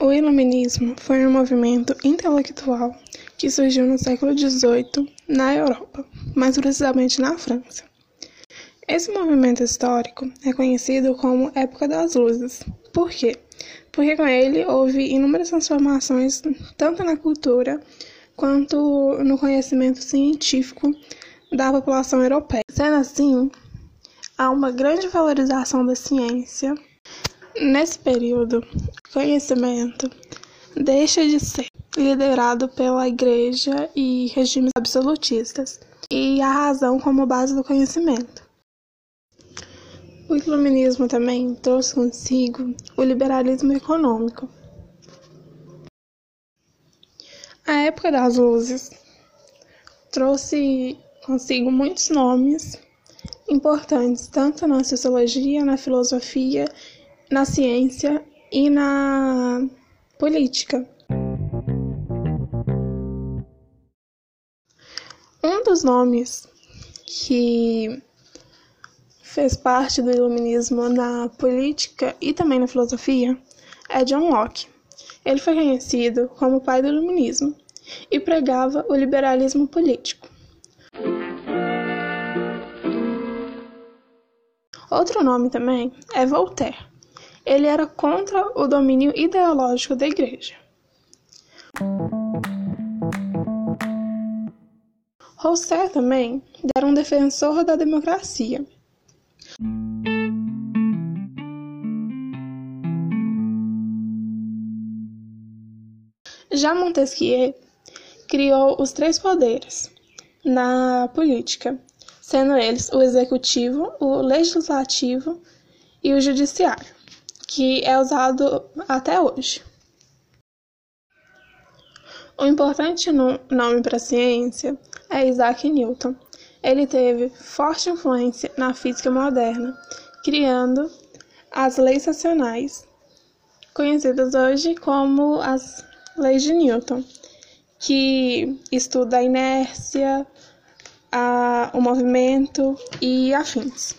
O Iluminismo foi um movimento intelectual que surgiu no século XVIII na Europa, mais precisamente na França. Esse movimento histórico é conhecido como Época das Luzes. Por quê? Porque com ele houve inúmeras transformações tanto na cultura quanto no conhecimento científico da população europeia. Sendo assim, há uma grande valorização da ciência. Nesse período, o conhecimento deixa de ser liderado pela igreja e regimes absolutistas, e a razão como base do conhecimento. O iluminismo também trouxe consigo o liberalismo econômico. A época das luzes trouxe consigo muitos nomes importantes, tanto na sociologia, na filosofia, na ciência e na política. Um dos nomes que fez parte do iluminismo na política e também na filosofia é John Locke. Ele foi conhecido como o pai do iluminismo e pregava o liberalismo político. Outro nome também é Voltaire. Ele era contra o domínio ideológico da igreja. Rousseau também era um defensor da democracia. Já Montesquieu criou os três poderes na política, sendo eles o executivo, o legislativo e o judiciário, que é usado até hoje. O importante nome para a ciência é Isaac Newton. Ele teve forte influência na física moderna, criando as leis racionais, conhecidas hoje como as leis de Newton, que estuda a inércia, a, o movimento e afins.